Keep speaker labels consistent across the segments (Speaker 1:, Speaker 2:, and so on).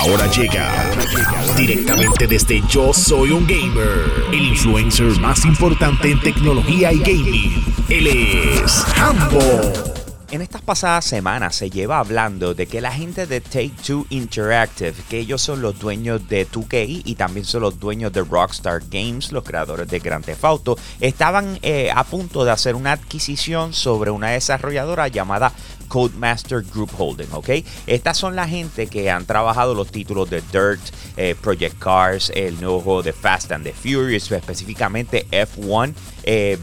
Speaker 1: Ahora llega directamente desde Yo Soy un Gamer, el influencer más importante en tecnología y gaming. Él es Hambo.
Speaker 2: En estas pasadas semanas se lleva hablando de que la gente de Take Two Interactive, que ellos son los dueños de 2K y también son los dueños de Rockstar Games, los creadores de Grand Theft Auto, estaban eh, a punto de hacer una adquisición sobre una desarrolladora llamada Codemaster Group Holding, ¿ok? Estas son la gente que han trabajado los títulos de Dirt, eh, Project Cars, el nuevo juego de Fast and the Furious, específicamente F1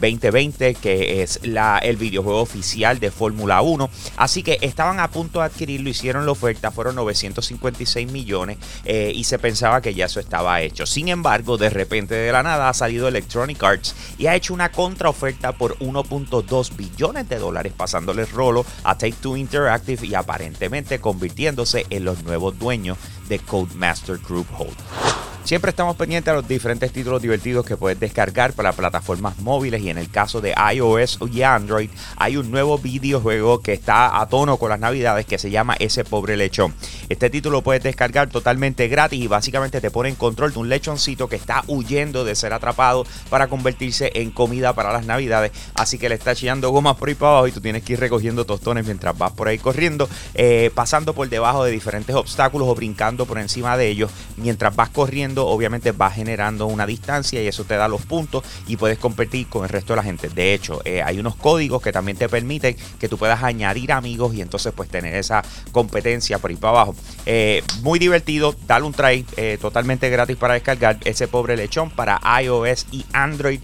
Speaker 2: 2020, eh, que es la, el videojuego oficial de Fórmula 1. Así que estaban a punto de adquirirlo, hicieron la oferta, fueron 956 millones eh, y se pensaba que ya eso estaba hecho. Sin embargo, de repente de la nada ha salido Electronic Arts y ha hecho una contraoferta por 1.2 billones de dólares, pasándole rolo a Take Interactive y aparentemente convirtiéndose en los nuevos dueños de Codemaster Group Hold. Siempre estamos pendientes a los diferentes títulos divertidos que puedes descargar para plataformas móviles y en el caso de iOS y Android hay un nuevo videojuego que está a tono con las navidades que se llama Ese pobre lechón. Este título lo puedes descargar totalmente gratis y básicamente te pone en control de un lechoncito que está huyendo de ser atrapado para convertirse en comida para las navidades. Así que le está echando gomas por ahí para abajo y tú tienes que ir recogiendo tostones mientras vas por ahí corriendo, eh, pasando por debajo de diferentes obstáculos o brincando por encima de ellos mientras vas corriendo obviamente va generando una distancia y eso te da los puntos y puedes competir con el resto de la gente. De hecho, eh, hay unos códigos que también te permiten que tú puedas añadir amigos y entonces pues tener esa competencia por ahí para abajo. Eh, muy divertido, dale un try, eh, totalmente gratis para descargar ese pobre lechón para iOS y Android.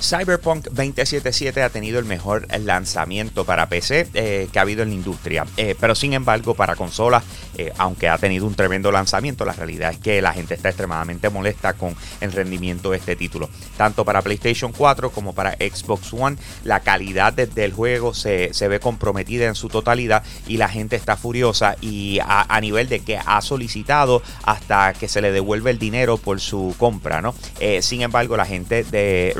Speaker 2: Cyberpunk 2077 ha tenido el mejor lanzamiento para PC eh, que ha habido en la industria, eh, pero sin embargo para consolas, eh, aunque ha tenido un tremendo lanzamiento, la realidad es que la gente está extremadamente molesta con el rendimiento de este título. Tanto para PlayStation 4 como para Xbox One, la calidad del juego se, ve comprometida en su totalidad y la gente está furiosa y a, nivel de que ha solicitado hasta que se le devuelve el dinero por su compra, ¿no? sin embargo, la gente de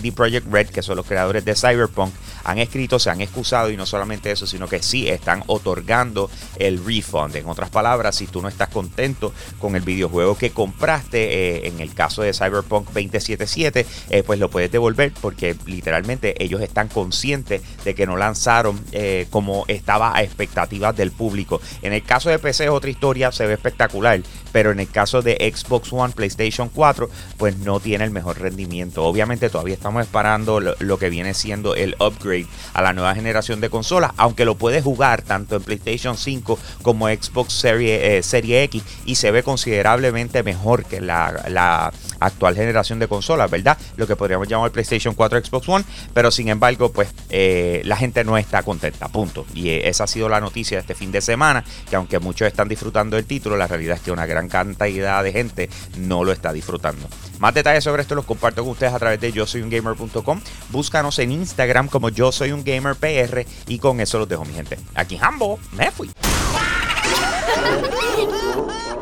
Speaker 2: CD Projekt Red, que son los creadores de Cyberpunk, han escrito, se han excusado y no solamente eso, sino que sí están otorgando el refund. En otras palabras, si tú no estás contento con el videojuego que compraste, eh, en el caso de Cyberpunk 2077, eh, pues lo puedes devolver porque literalmente ellos están conscientes de que no lanzaron eh, como estaba a expectativas del público. En el caso de PC es otra historia, se ve espectacular, pero en el caso de Xbox One, PlayStation 4, pues no tiene el mejor rendimiento. Obviamente todavía estamos estamos esperando lo, que viene siendo el upgrade a la nueva generación de consolas, aunque lo puedes jugar tanto en PlayStation 5 como Xbox Serie, eh, Serie X y se ve considerablemente mejor que la, actual generación de consolas, ¿verdad? Lo que podríamos llamar PlayStation 4, Xbox One, pero sin embargo, pues eh, la gente no está contenta, punto. Y eh, esa ha sido la noticia de este fin de semana, que aunque muchos están disfrutando del título, la realidad es que una gran cantidad de gente no lo está disfrutando. Más detalles sobre esto los comparto con ustedes a través de yo soy un gamer.com. Búscanos en Instagram como yo soy un gamer PR y con eso los dejo mi gente. Aquí Hambo, me fui.